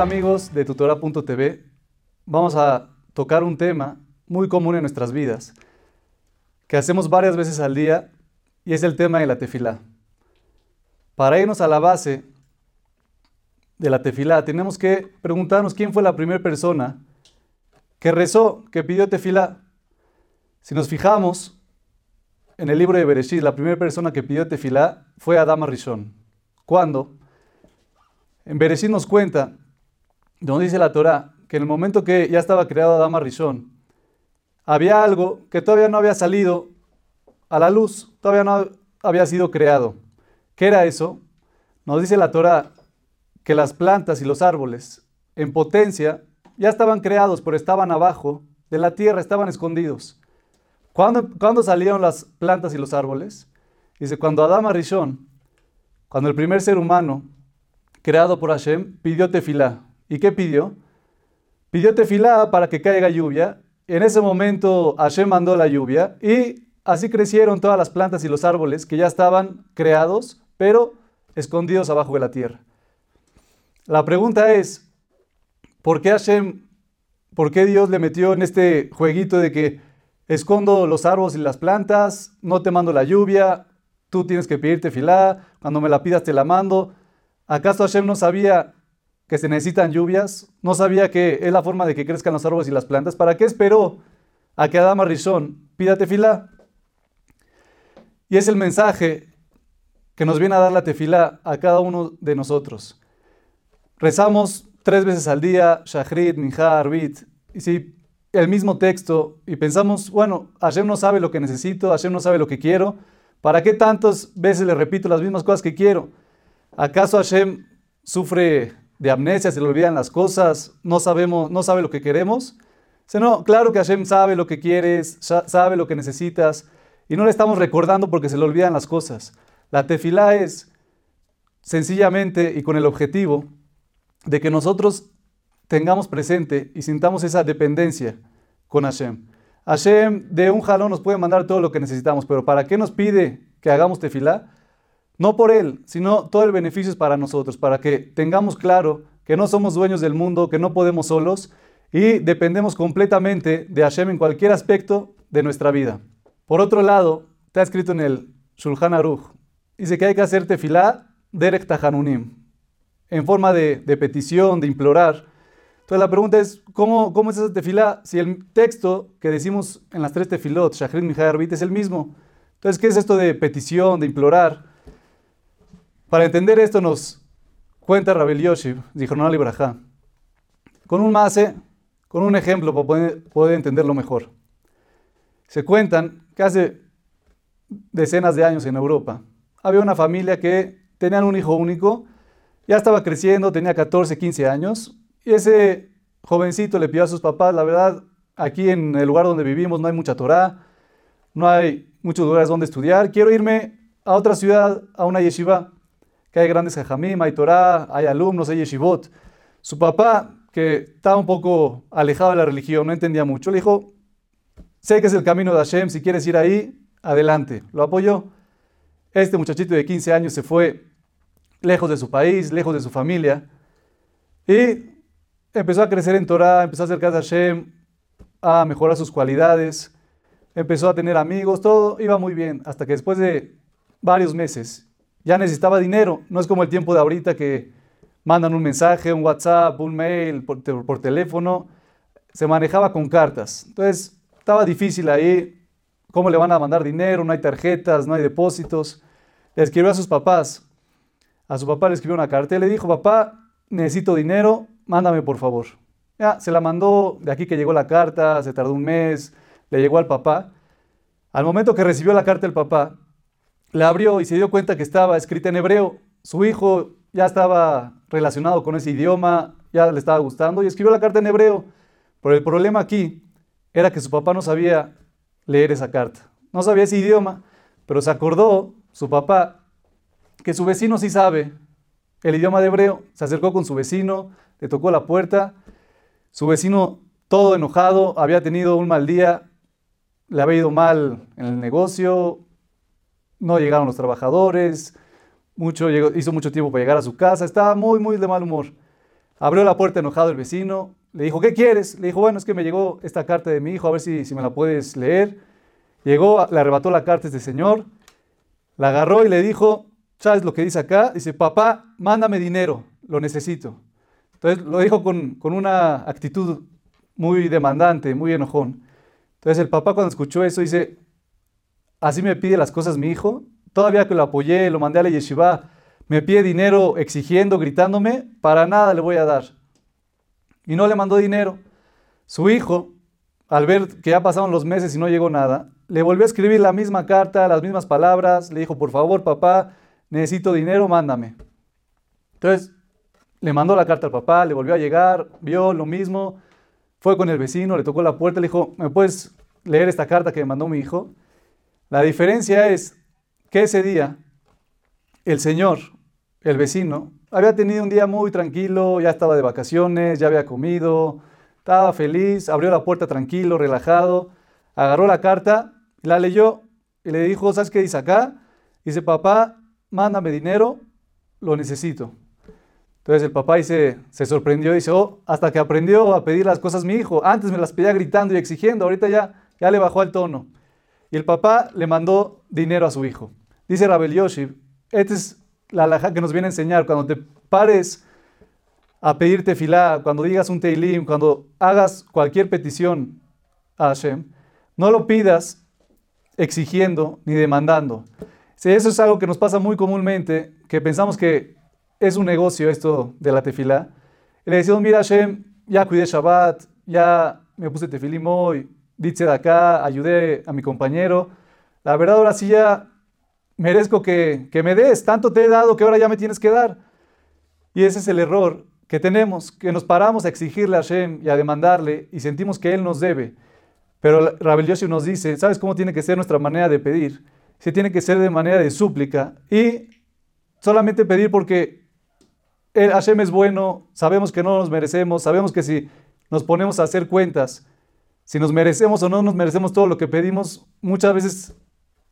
Amigos de tutora.tv. Vamos a tocar un tema muy común en nuestras vidas, que hacemos varias veces al día, y es el tema de la tefilá. Para irnos a la base de la tefilá, tenemos que preguntarnos quién fue la primera persona que rezó, que pidió tefilá. Si nos fijamos en el libro de Bereshit, la primera persona que pidió tefilá fue Adama Rishon. ¿Cuándo? En Bereshit nos cuenta, donde dice la Torah, que en el momento que ya estaba creado Adama Rishon, había algo que todavía no había salido a la luz, todavía no había sido creado. ¿Qué era eso? Nos dice la Torah que las plantas y los árboles en potencia ya estaban creados, pero estaban abajo de la tierra, estaban escondidos. ¿Cuándo, salieron las plantas y los árboles? Dice, cuando Adama Rishon, cuando el primer ser humano creado por Hashem, pidió tefilá. ¿Y qué pidió? Pidió tefilá para que caiga lluvia. En ese momento Hashem mandó la lluvia y así crecieron todas las plantas y los árboles que ya estaban creados, pero escondidos abajo de la tierra. La pregunta es, ¿por qué Hashem, por qué Dios le metió en este jueguito de que escondo los árboles y las plantas, no te mando la lluvia, tú tienes que pedirte filá, cuando me la pidas te la mando? ¿Acaso Hashem no sabía que se necesitan lluvias? ¿No sabía que es la forma de que crezcan los árboles y las plantas? ¿Para qué esperó a que Adama Rishon pida tefilá? Y es el mensaje que nos viene a dar la tefilá a cada uno de nosotros. Rezamos tres veces al día, Shachrit, Minja, Arbit, y si el mismo texto, y pensamos, bueno, Hashem no sabe lo que necesito, Hashem no sabe lo que quiero, ¿para qué tantas veces le repito las mismas cosas que quiero? ¿Acaso Hashem sufre de amnesia, se le olvidan las cosas, no, sabemos, no sabe lo que queremos? no, claro que Hashem sabe lo que quieres, sabe lo que necesitas, y no le estamos recordando porque se le olvidan las cosas. La tefilá es sencillamente y con el objetivo de que nosotros tengamos presente y sintamos esa dependencia con Hashem. Hashem de un jalón nos puede mandar todo lo que necesitamos, pero ¿para qué nos pide que hagamos tefilá? No por Él, sino todo el beneficio es para nosotros, para que tengamos claro que no somos dueños del mundo, que no podemos solos y dependemos completamente de Hashem en cualquier aspecto de nuestra vida. Por otro lado, está escrito en el Shulchan Aruch, dice que hay que hacer tefilá derek tahanunim, en forma de, petición, de implorar. Entonces la pregunta es, ¿cómo, ¿cómo es esa tefilá si el texto que decimos en las tres tefilot, Shachrit, Mijay, Arbit, es el mismo? Entonces, ¿qué es esto de petición, de implorar? Para entender esto nos cuenta Rabel Yoshi, Zichronal Ibrahá, con un mase, con un ejemplo para poder, entenderlo mejor. Se cuentan que hace decenas de años en Europa había una familia que tenían un hijo único, ya estaba creciendo, tenía 14, 15 años, y ese jovencito le pidió a sus papás, la verdad, aquí en el lugar donde vivimos no hay mucha Torah, no hay muchos lugares donde estudiar, quiero irme a otra ciudad, a una yeshiva que hay grandes jajamim, hay Torah, hay alumnos, hay yeshivot. Su papá, que estaba un poco alejado de la religión, no entendía mucho, le dijo, sé que es el camino de Hashem, si quieres ir ahí, adelante. Lo apoyó. Este muchachito de 15 años se fue lejos de su país, lejos de su familia, y empezó a crecer en Torah, empezó a acercarse a Hashem, a mejorar sus cualidades, empezó a tener amigos, todo iba muy bien, hasta que después de varios meses ya necesitaba dinero. No es como el tiempo de ahorita que mandan un mensaje, un WhatsApp, un mail por, teléfono. Se manejaba con cartas. Entonces estaba difícil ahí. ¿Cómo le van a mandar dinero? No hay tarjetas, no hay depósitos. Le escribió a sus papás. A su papá le escribió una carta y le dijo, papá, necesito dinero, mándame por favor. Ya, se la mandó de aquí que llegó la carta, se tardó un mes, le llegó al papá. Al momento que recibió la carta el papá, la abrió y se dio cuenta que estaba escrita en hebreo. Su hijo ya estaba relacionado con ese idioma, ya le estaba gustando y escribió la carta en hebreo. Pero el problema aquí era que su papá no sabía leer esa carta. No sabía ese idioma, pero se acordó su papá que su vecino sí sabe el idioma de hebreo. Se acercó con su vecino, le tocó la puerta. Su vecino, todo enojado, había tenido un mal día, le había ido mal en el negocio, no llegaron los trabajadores, mucho, hizo mucho tiempo para llegar a su casa, estaba muy, muy de mal humor. Abrió la puerta enojado el vecino, le dijo, ¿qué quieres? Le dijo, bueno, es que me llegó esta carta de mi hijo, a ver si, si me la puedes leer. Llegó, le arrebató la carta a este señor, la agarró y le dijo, ¿sabes lo que dice acá? Dice, papá, mándame dinero, lo necesito. Entonces lo dijo con, con una actitud muy demandante, muy enojón. Entonces el papá cuando escuchó eso dice, así me pide las cosas mi hijo, todavía que lo apoyé, lo mandé a la yeshiva, me pide dinero exigiendo, gritándome, para nada le voy a dar. Y no le mandó dinero. Su hijo, al ver que ya pasaron los meses y no llegó nada, le volvió a escribir la misma carta, las mismas palabras, le dijo, por favor papá, necesito dinero, mándame. Entonces le mandó la carta al papá, le volvió a llegar, vio lo mismo, fue con el vecino, le tocó la puerta, le dijo, ¿me puedes leer esta carta que me mandó mi hijo? La diferencia es que ese día el señor, el vecino, había tenido un día muy tranquilo, ya estaba de vacaciones, ya había comido, estaba feliz, abrió la puerta tranquilo, relajado, agarró la carta, la leyó y le dijo, ¿sabes qué dice acá? Dice, papá, mándame dinero, lo necesito. Entonces el papá se sorprendió y dice, oh, hasta que aprendió a pedir las cosas mi hijo. Antes me las pedía gritando y exigiendo, ahorita ya, ya le bajó el tono. Y el papá le mandó dinero a su hijo. Dice Rabel Yoshi, esta es la alhaja que nos viene a enseñar. Cuando te pares a pedirte filá, cuando digas un teilim, cuando hagas cualquier petición a Hashem, no lo pidas exigiendo ni demandando. eso es algo que nos pasa muy comúnmente, que pensamos que es un negocio esto de la tefilá. Le decimos, mira Hashem, ya cuidé Shabbat, ya me puse tefilim hoy, dice de acá, ayudé a mi compañero. La verdad ahora sí ya merezco que, que me des, tanto te he dado que ahora ya me tienes que dar. Y ese es el error que tenemos, que nos paramos a exigirle a Hashem y a demandarle y sentimos que Él nos debe. Pero Rabel Yoshi nos dice, ¿sabes cómo tiene que ser nuestra manera de pedir? Se tiene que ser de manera de súplica y solamente pedir porque el Hashem es bueno, sabemos que no nos merecemos, sabemos que si nos ponemos a hacer cuentas, si nos merecemos o no nos merecemos todo lo que pedimos, muchas veces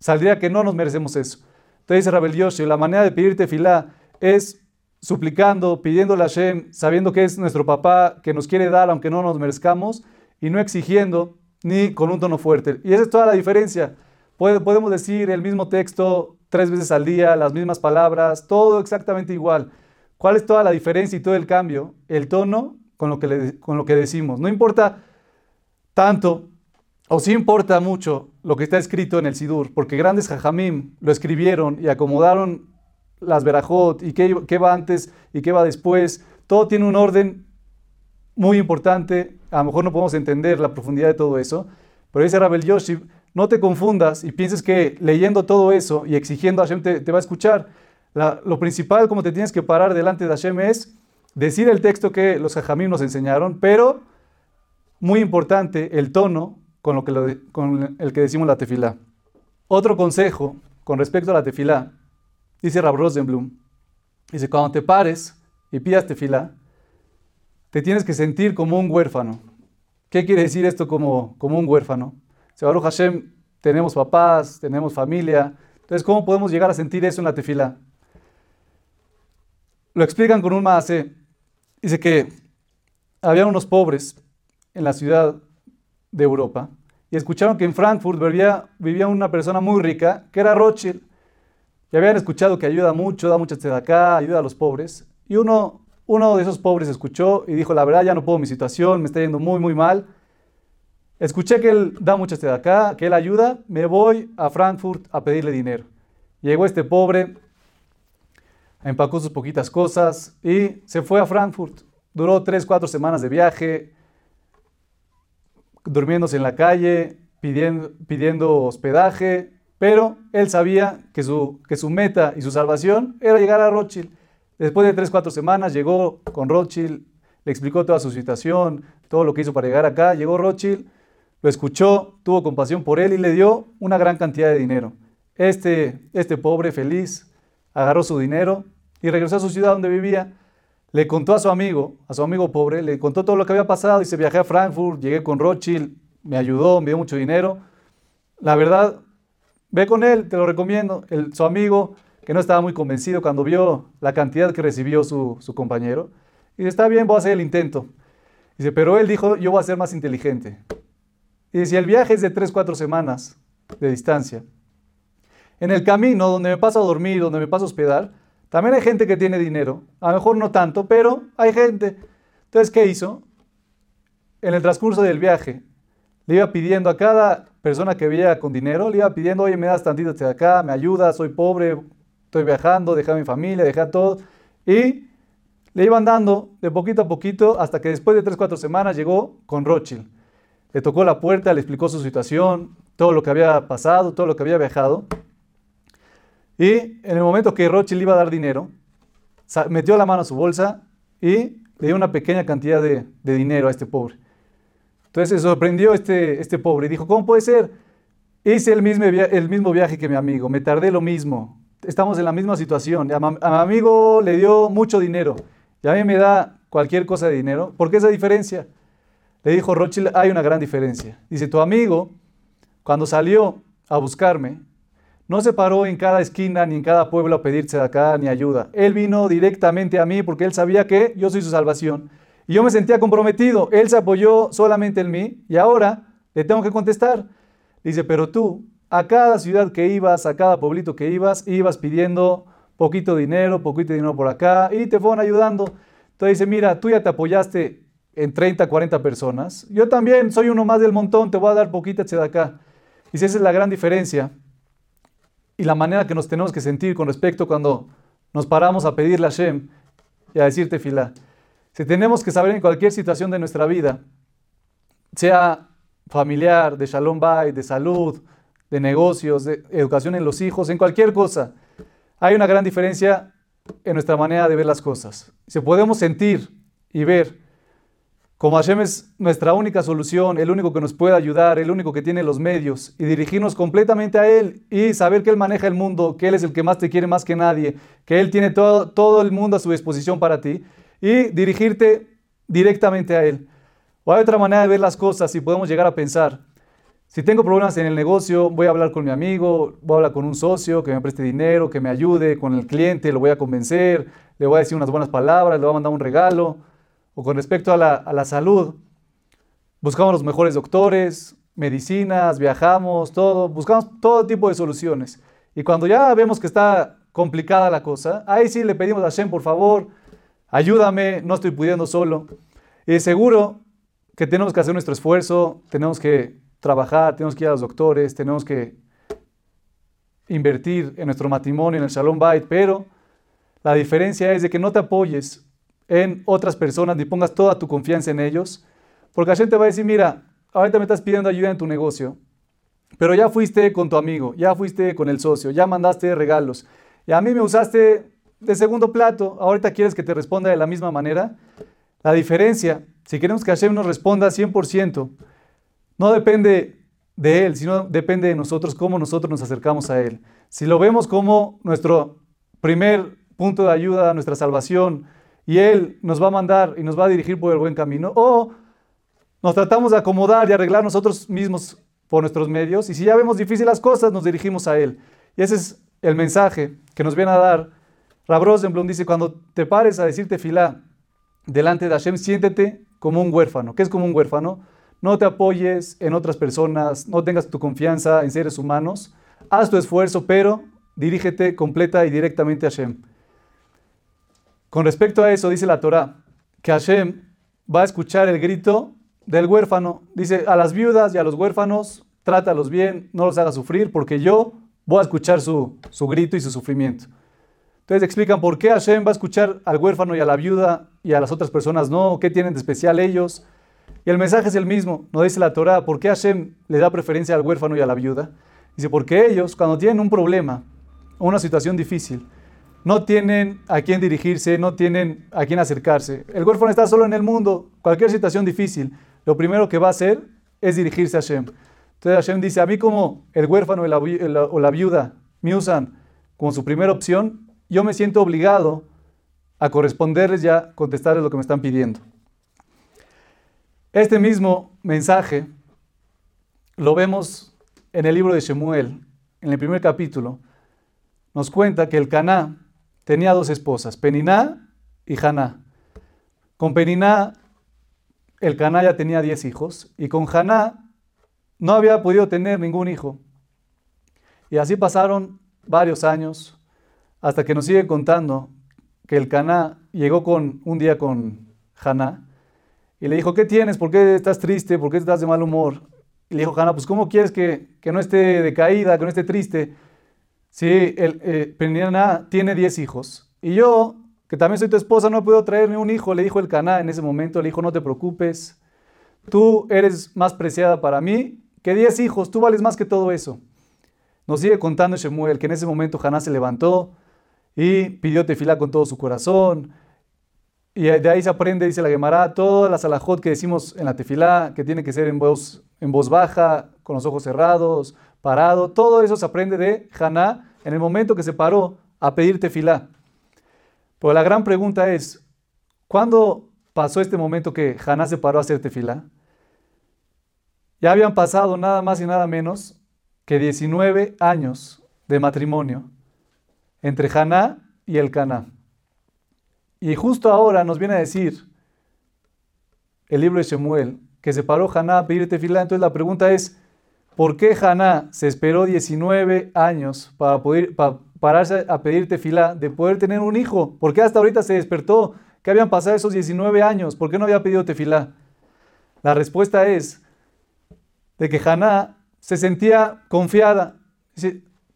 saldría que no nos merecemos eso. Entonces dice Rabel Yoshi, la manera de pedirte filá es suplicando, pidiéndole a Hashem, sabiendo que es nuestro papá, que nos quiere dar aunque no nos merezcamos, y no exigiendo ni con un tono fuerte. Y esa es toda la diferencia. Podemos decir el mismo texto tres veces al día, las mismas palabras, todo exactamente igual. ¿Cuál es toda la diferencia y todo el cambio? El tono con lo que, con lo que decimos. No importa tanto, o sí importa mucho lo que está escrito en el Sidur, porque grandes jajamim lo escribieron y acomodaron las verajot y qué, va antes y qué va después. Todo tiene un orden muy importante. A lo mejor no podemos entender la profundidad de todo eso, pero dice Rabel Yoshi, no te confundas y pienses que leyendo todo eso y exigiendo a Hashem te va a escuchar lo principal, como te tienes que parar delante de Hashem, es decir el texto que los hajamim nos enseñaron, pero muy importante, el tono con, lo que con el que decimos la tefilá. Otro consejo con respecto a la tefilá, dice Rab Rosenblum, dice, cuando te pares y pidas tefilá, te tienes que sentir como un huérfano. ¿Qué quiere decir esto como, como un huérfano? Se Baruch Hashem, tenemos papás, tenemos familia. Entonces, ¿cómo podemos llegar a sentir eso en la tefilá? Lo explican con un maase. Dice que había unos pobres en la ciudad de Europa y escucharon que en Frankfurt vivía, vivía una persona muy rica que era Rothschild. Y habían escuchado que ayuda mucho, da mucha acá, ayuda a los pobres. Y uno, uno de esos pobres escuchó y dijo, la verdad ya no puedo mi situación, me está yendo muy, muy mal. Escuché que él da mucha acá, que él ayuda, me voy a Frankfurt a pedirle dinero. Llegó este pobre, empacó sus poquitas cosas y se fue a Frankfurt. Duró tres, cuatro semanas de viaje, durmiéndose en la calle, pidiendo, pidiendo hospedaje, pero él sabía que su, que su meta y su salvación era llegar a Rothschild. Después de tres, cuatro semanas llegó con Rothschild, le explicó toda su situación, todo lo que hizo para llegar acá. Llegó Rothschild, lo escuchó, tuvo compasión por él y le dio una gran cantidad de dinero. Este, este pobre, feliz, agarró su dinero y regresó a su ciudad donde vivía. Le contó a su amigo, a su amigo pobre, le contó todo lo que había pasado. Dice, viajé a Frankfurt, llegué con Rothschild, me ayudó, me dio mucho dinero. La verdad, ve con él, te lo recomiendo. El, su amigo, que no estaba muy convencido cuando vio la cantidad que recibió su, su compañero, dice, está bien, voy a hacer el intento. Dice, pero él dijo, yo voy a ser más inteligente. Y si el viaje es de 3, 4 semanas de distancia, en el camino donde me paso a dormir, donde me paso a hospedar, también hay gente que tiene dinero. A lo mejor no tanto, pero hay gente. Entonces, ¿qué hizo? En el transcurso del viaje, le iba pidiendo a cada persona que veía con dinero, le iba pidiendo, oye, me das tantito de acá, me ayudas, soy pobre, estoy viajando, dejé a mi familia, dejé a todo. Y le iban dando de poquito a poquito hasta que después de 3, 4 semanas llegó con Rothschild. Le tocó la puerta, le explicó su situación, todo lo que había pasado, todo lo que había viajado. Y en el momento que Rothschild iba a dar dinero, metió la mano a su bolsa y le dio una pequeña cantidad de, dinero a este pobre. Entonces se sorprendió este, este pobre y dijo, ¿cómo puede ser? Hice el mismo, el mismo viaje que mi amigo, me tardé lo mismo, estamos en la misma situación. A, mi amigo le dio mucho dinero y a mí me da cualquier cosa de dinero. ¿Por qué esa diferencia? Le dijo Rothschild, hay una gran diferencia. Dice, tu amigo, cuando salió a buscarme, no se paró en cada esquina ni en cada pueblo a pedirse de acá ni ayuda. Él vino directamente a mí porque él sabía que yo soy su salvación. Y yo me sentía comprometido. Él se apoyó solamente en mí y ahora le tengo que contestar. Dice, pero tú, a cada ciudad que ibas, a cada pueblito que ibas, ibas pidiendo poquito dinero, poquito dinero por acá y te fueron ayudando. Entonces dice, mira, tú ya te apoyaste en 30, 40 personas. Yo también soy uno más del montón, te voy a dar poquita de acá. Dice, esa es la gran diferencia y la manera que nos tenemos que sentir con respecto cuando nos paramos a pedirle a Hashem y a decirte fila. Si tenemos que saber en cualquier situación de nuestra vida, sea familiar, de shalom bay, de salud, de negocios, de educación en los hijos, en cualquier cosa, hay una gran diferencia en nuestra manera de ver las cosas. Si podemos sentir y ver como Hashem es nuestra única solución, el único que nos puede ayudar, el único que tiene los medios, y dirigirnos completamente a Él y saber que Él maneja el mundo, que Él es el que más te quiere más que nadie, que Él tiene todo, todo el mundo a su disposición para ti, y dirigirte directamente a Él. O hay otra manera de ver las cosas y podemos llegar a pensar, si tengo problemas en el negocio, voy a hablar con mi amigo, voy a hablar con un socio que me preste dinero, que me ayude, con el cliente, lo voy a convencer, le voy a decir unas buenas palabras, le voy a mandar un regalo o con respecto a la, salud, buscamos los mejores doctores, medicinas, viajamos, todo, buscamos todo tipo de soluciones. Y cuando ya vemos que está complicada la cosa, ahí sí le pedimos a Hashem, por favor, ayúdame, no estoy pudiendo solo. Y seguro que tenemos que hacer nuestro esfuerzo, tenemos que trabajar, tenemos que ir a los doctores, tenemos que invertir en nuestro matrimonio, en el Shalom Bait, pero la diferencia es de que no te apoyes en otras personas ni pongas toda tu confianza en ellos, porque Hashem te va a decir, mira, ahorita me estás pidiendo ayuda en tu negocio, pero ya fuiste con tu amigo, ya fuiste con el socio, ya mandaste regalos, y a mí me usaste de segundo plato, ahorita quieres que te responda de la misma manera. La diferencia, si queremos que Hashem nos responda 100%, no depende de Él, sino depende de nosotros, cómo nosotros nos acercamos a Él. Si lo vemos como nuestro primer punto de ayuda, nuestra salvación, y Él nos va a mandar y nos va a dirigir por el buen camino, o nos tratamos de acomodar y arreglar nosotros mismos por nuestros medios, y si ya vemos difíciles las cosas, nos dirigimos a Él. Y ese es el mensaje que nos viene a dar. Rab Rosenblum dice, cuando te pares a decirte filá delante de Hashem, siéntete como un huérfano. ¿Qué es como un huérfano? No te apoyes en otras personas, no tengas tu confianza en seres humanos, haz tu esfuerzo, pero dirígete completa y directamente a Hashem. Con respecto a eso, dice la Torah, que Hashem va a escuchar el grito del huérfano. Dice, a las viudas y a los huérfanos, trátalos bien, no los hagas sufrir, porque yo voy a escuchar su, su grito y su sufrimiento. Entonces explican por qué Hashem va a escuchar al huérfano y a la viuda y a las otras personas no, qué tienen de especial ellos. Y el mensaje es el mismo, no dice la Torah, ¿por qué Hashem le da preferencia al huérfano y a la viuda? Dice, porque ellos, cuando tienen un problema, una situación difícil, no tienen a quién dirigirse, no tienen a quién acercarse. El huérfano está solo en el mundo, cualquier situación difícil, lo primero que va a hacer es dirigirse a Hashem. Entonces Hashem dice, a mí como el huérfano o la viuda me usan como su primera opción, yo me siento obligado a corresponderles ya, contestarles lo que me están pidiendo. Este mismo mensaje lo vemos en el libro de Shemuel, en el primer capítulo. Nos cuenta que el Caná, tenía dos esposas, Peniná y Haná. Con Peniná, el Caná ya tenía 10 hijos y con Haná no había podido tener ningún hijo. Y así pasaron varios años hasta que nos sigue contando que el Caná llegó con, un día con Haná y le dijo, ¿qué tienes? ¿Por qué estás triste? ¿Por qué estás de mal humor? Y le dijo Haná, pues ¿cómo quieres que, no esté decaída, que no esté triste? Si el, eh, tiene 10 hijos y yo, que también soy tu esposa, no puedo traerme un hijo, le dijo el Caná en ese momento, le dijo, no te preocupes, tú eres más preciada para mí que 10 hijos, tú vales más que todo eso. Nos sigue contando Shemuel que en ese momento Haná se levantó y pidió tefilá con todo su corazón. Y de ahí se aprende, dice la Gemara, todas las alajot que decimos en la tefilá, que tiene que ser en voz, en voz baja, con los ojos cerrados, parado, todo eso se aprende de Haná en el momento que se paró a pedir tefilá. Pero la gran pregunta es, ¿cuándo pasó este momento que Haná se paró a hacer tefilá? Ya habían pasado nada más y nada menos que 19 años de matrimonio entre Haná y el Caná. Y justo ahora nos viene a decir el libro de Shemuel que se paró Haná a pedir tefilá. Entonces la pregunta es, ¿por qué Haná se esperó 19 años para poder pararse a pedir tefilá de poder tener un hijo? ¿Por qué hasta ahorita se despertó? ¿Qué habían pasado esos 19 años? ¿Por qué no había pedido tefilá? La respuesta es de que Haná se sentía confiada.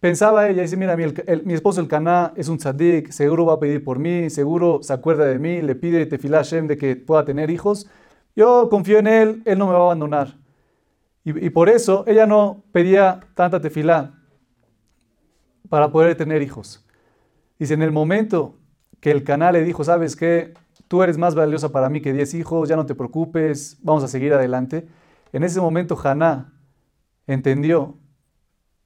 Pensaba ella, dice, mira, mi, esposo el Caná es un tzadik, seguro va a pedir por mí, seguro se acuerda de mí, le pide tefilá Shem de que pueda tener hijos. Yo confío en él, él no me va a abandonar. Y, por eso ella no pedía tanta tefilá para poder tener hijos. Dice, en el momento que el Caná le dijo, sabes qué, tú eres más valiosa para mí que 10 hijos, ya no te preocupes, vamos a seguir adelante. En ese momento Haná entendió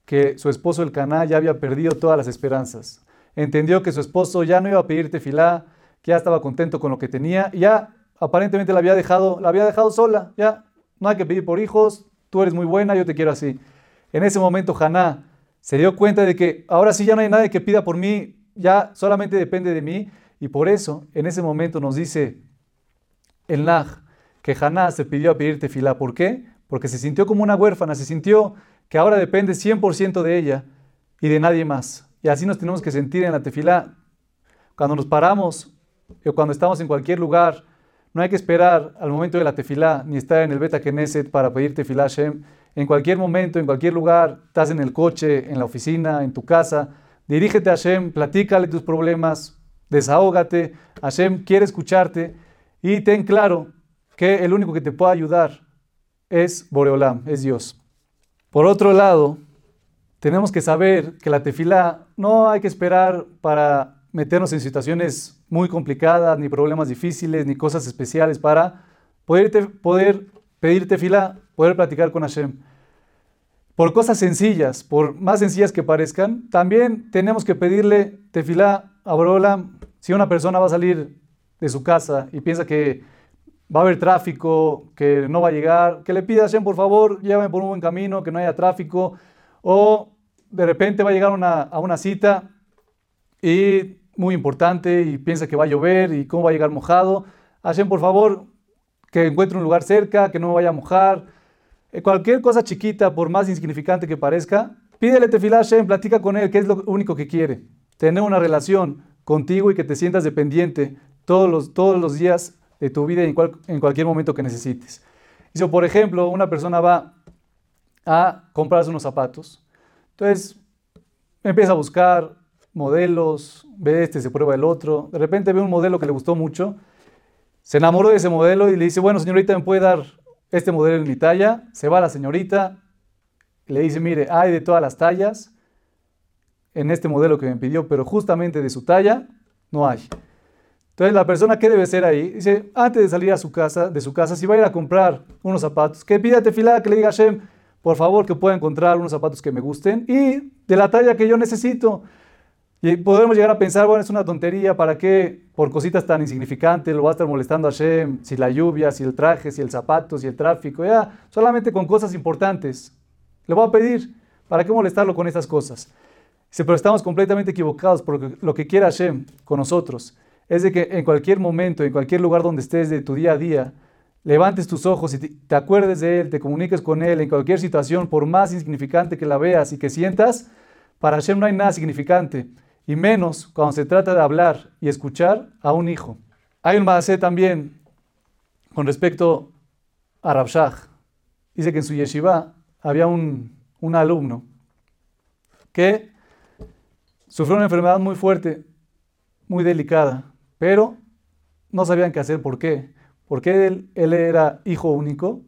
que su esposo el Caná ya había perdido todas las esperanzas. Entendió que su esposo ya no iba a pedir tefilá, que ya estaba contento con lo que tenía, ya aparentemente la había dejado, la había dejado sola, ya no hay que pedir por hijos, tú eres muy buena, yo te quiero así. En ese momento Haná se dio cuenta de que ahora sí ya no hay nadie que pida por mí, ya solamente depende de mí, y por eso en ese momento nos dice el Naj, que Haná se pidió a pedir tefilá. ¿Por qué? Porque se sintió como una huérfana, se sintió que ahora depende 100% de ella y de nadie más. Y así nos tenemos que sentir en la tefilá. Cuando nos paramos o cuando estamos en cualquier lugar, no hay que esperar al momento de la tefilá ni estar en el Beta Knesset para pedir tefilá Shem. En cualquier momento, en cualquier lugar, estás en el coche, en la oficina, en tu casa, dirígete a Hashem, platícale tus problemas, desahógate. Hashem quiere escucharte y ten claro que el único que te puede ayudar es Boreolam, es Dios. Por otro lado, tenemos que saber que la tefilá no hay que esperar para meternos en situaciones muy complicadas, ni problemas difíciles, ni cosas especiales para poder, poder pedir tefilá, poder platicar con Hashem. Por cosas sencillas, por más sencillas que parezcan, también tenemos que pedirle tefilá a Boreolam. Si una persona va a salir de su casa y piensa que va a haber tráfico, que no va a llegar, que le pida a por favor, llévame por un buen camino, que no haya tráfico, o de repente va a llegar a una cita y muy importante y piensa que va a llover y cómo va a llegar mojado. Hashem, por favor, que encuentre un lugar cerca, que no me vaya a mojar. Eh, cualquier cosa chiquita, por más insignificante que parezca, pídele tefilá a Hashem, platica con él, que es lo único que quiere. Tener una relación contigo y que te sientas dependiente todos los, todos los días de tu vida en, en cualquier momento que necesites. Y si, por ejemplo, una persona va a comprarse unos zapatos, entonces empieza a buscar modelos, ve este, se prueba el otro, de repente ve un modelo que le gustó mucho, se enamoró de ese modelo y le dice, bueno, señorita, ¿me puede dar este modelo en mi talla? Se va la señorita, le dice, mire, hay de todas las tallas en este modelo que me pidió, pero justamente de su talla no hay. Entonces, la persona que debe ser ahí, dice, antes de salir a su casa, de su casa, si va a ir a comprar unos zapatos, que pida tefilá, que le diga a Hashem, por favor, que pueda encontrar unos zapatos que me gusten y de la talla que yo necesito. Y podemos llegar a pensar, bueno, es una tontería, ¿para qué? Por cositas tan insignificantes, lo va a estar molestando a Hashem, si la lluvia, si el traje, si el zapato, si el tráfico, ya, solamente con cosas importantes. Le voy a pedir, ¿para qué molestarlo con esas cosas? Dice, pero estamos completamente equivocados por lo que quiere Hashem con nosotros es de que en cualquier momento, en cualquier lugar donde estés de tu día a día, levantes tus ojos y te, acuerdes de Él, te comuniques con Él en cualquier situación, por más insignificante que la veas y que sientas, para Hashem no hay nada significante, y menos cuando se trata de hablar y escuchar a un hijo. Hay un maasé también con respecto a Rabshah. Dice que en su yeshiva había un, un alumno que sufrió una enfermedad muy fuerte, muy delicada, pero no sabían qué hacer. ¿Por qué? Porque él, él era hijo único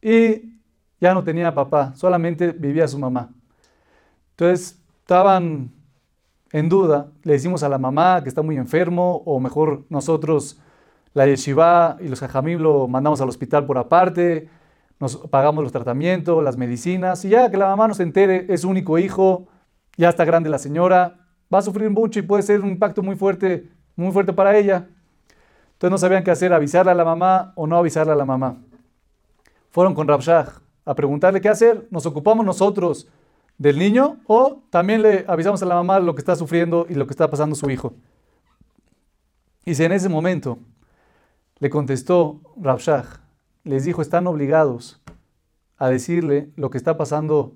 y ya no tenía papá, solamente vivía su mamá. Entonces estaban en duda, le decimos a la mamá que está muy enfermo o mejor nosotros la yeshiva y los jajamim lo mandamos al hospital por aparte, nos pagamos los tratamientos, las medicinas y ya que la mamá nos entere, es su único hijo, ya está grande la señora, va a sufrir mucho y puede ser un impacto muy fuerte, muy fuerte para ella. Entonces no sabían qué hacer, avisarle a la mamá o no avisarle a la mamá. Fueron con Rabshah a preguntarle qué hacer. ¿Nos ocupamos nosotros del niño o también le avisamos a la mamá lo que está sufriendo y lo que está pasando su hijo? Y si en ese momento le contestó Rabshah, les dijo, están obligados a decirle lo que está pasando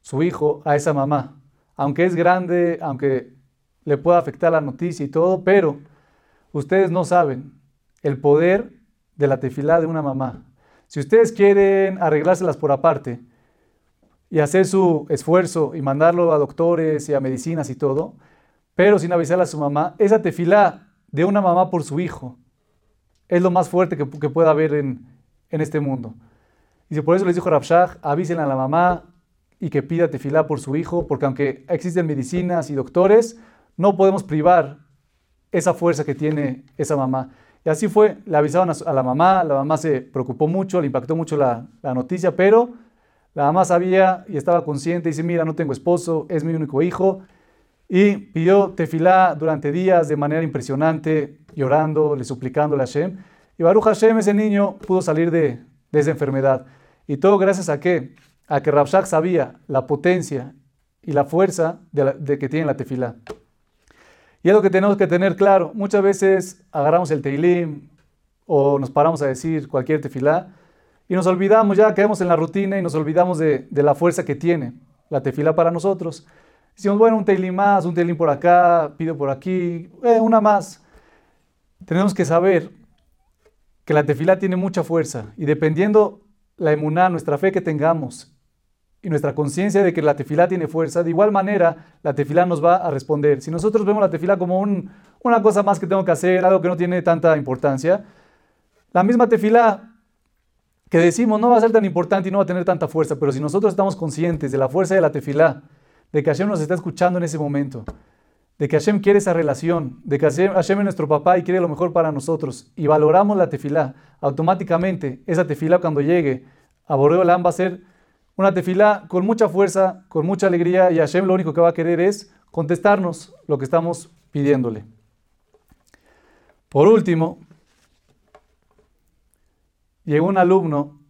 su hijo a esa mamá. Aunque es grande, aunque le pueda afectar la noticia y todo, pero ustedes no saben el poder de la tefilá de una mamá. Si ustedes quieren arreglárselas por aparte y hacer su esfuerzo y mandarlo a doctores y a medicinas y todo, pero sin avisarle a su mamá, esa tefilá de una mamá por su hijo es lo más fuerte que, pueda haber en, este mundo. Y por eso les dijo Rabshah, avisen a la mamá y que pida tefilá por su hijo, porque aunque existen medicinas y doctores, no podemos privar esa fuerza que tiene esa mamá. Y así fue, le avisaron a, la mamá, la mamá se preocupó mucho, le impactó mucho la, noticia, pero la mamá sabía y estaba consciente, dice, mira, no tengo esposo, es mi único hijo, y pidió tefilá durante días de manera impresionante, llorando, le suplicando a Hashem, y Baruch Hashem, ese niño, pudo salir de, esa enfermedad. Y todo gracias a qué? A que Rabshak sabía la potencia y la fuerza de, de que tiene la tefilá. Y es lo que tenemos que tener claro. Muchas veces agarramos el teilim o nos paramos a decir cualquier tefilá y nos olvidamos, ya caemos en la rutina y nos olvidamos de, la fuerza que tiene la tefilá para nosotros. Decimos, bueno, un teilim más, un teilim por acá, pido por aquí, eh, una más. Tenemos que saber que la tefilá tiene mucha fuerza y dependiendo la emuná, nuestra fe que tengamos y nuestra conciencia de que la tefilá tiene fuerza, de igual manera la tefilá nos va a responder. Si nosotros vemos la tefilá como una cosa más que tengo que hacer, algo que no tiene tanta importancia, la misma tefilá que decimos no va a ser tan importante y no va a tener tanta fuerza, pero si nosotros estamos conscientes de la fuerza de la tefilá, de que Hashem nos está escuchando en ese momento, de que Hashem quiere esa relación, de que Hashem, es nuestro papá y quiere lo mejor para nosotros, y valoramos la tefilá, automáticamente esa tefilá cuando llegue a Boreolam va a ser una tefilá con mucha fuerza, con mucha alegría y Hashem lo único que va a querer es contestarnos lo que estamos pidiéndole. Por último, llegó un alumno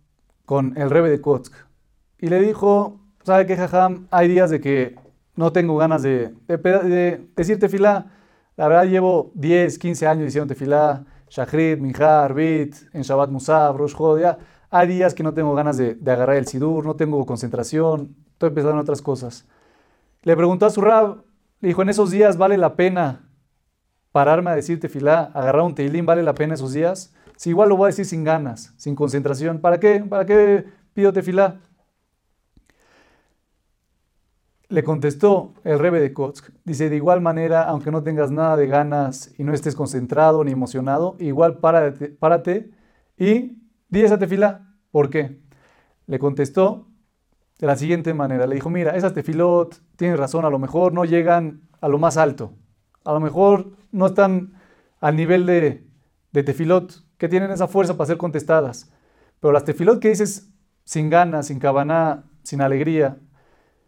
con el rebe de Kotsk y le dijo, ¿sabe qué, Jajam? Hay días de que no tengo ganas de, decir tefilá. La verdad llevo 10, 15 años diciendo tefilá, Shachrit, Minjar, Arbit, en Shabbat Musab, Rosh Chodia. Hay días que no tengo ganas de, agarrar el sidur, no tengo concentración, estoy pensando en otras cosas. Le preguntó a su rab, le dijo, en esos días vale la pena pararme a decir tefilá, agarrar un teilín, ¿vale la pena esos días? Si igual lo voy a decir sin ganas, sin concentración, ¿para qué? ¿Para qué pido tefilá? Le contestó el rebe de Kotsk, dice, de igual manera, aunque no tengas nada de ganas y no estés concentrado ni emocionado, igual párate, y Di esa tefila, ¿por qué? Le contestó de la siguiente manera. Le dijo, mira, esas tefilot, tienes razón, a lo mejor no llegan a lo más alto. A lo mejor no están al nivel de, de tefilot que tienen esa fuerza para ser contestadas. Pero las tefilot que dices sin ganas, sin cabaná, sin alegría,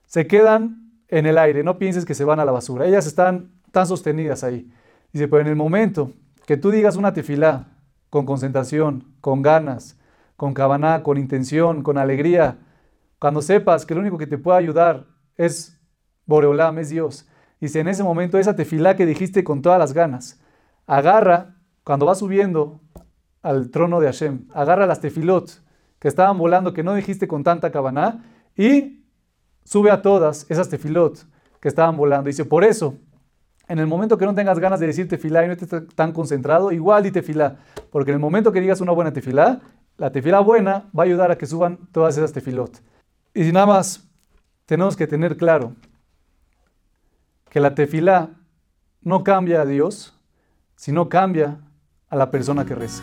se quedan en el aire. No pienses que se van a la basura. Ellas están tan sostenidas ahí. Dice, pero en el momento que tú digas una tefilá con concentración, con ganas, con cabana, con intención, con alegría. Cuando sepas que lo único que te puede ayudar es Boreolam, es Dios. Dice, en ese momento esa tefilá que dijiste con todas las ganas, agarra, cuando vas subiendo al trono de Hashem, agarra las tefilot que estaban volando, que no dijiste con tanta cabaná, y sube a todas esas tefilot que estaban volando. Dice, por eso, en el momento que no tengas ganas de decir tefilá y no estés tan concentrado, igual di tefilá, porque en el momento que digas una buena tefilá, la tefilá buena va a ayudar a que suban todas esas tefilot. Y nada más, tenemos que tener claro que la tefilá no cambia a Dios, sino cambia a la persona que reza.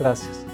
Gracias.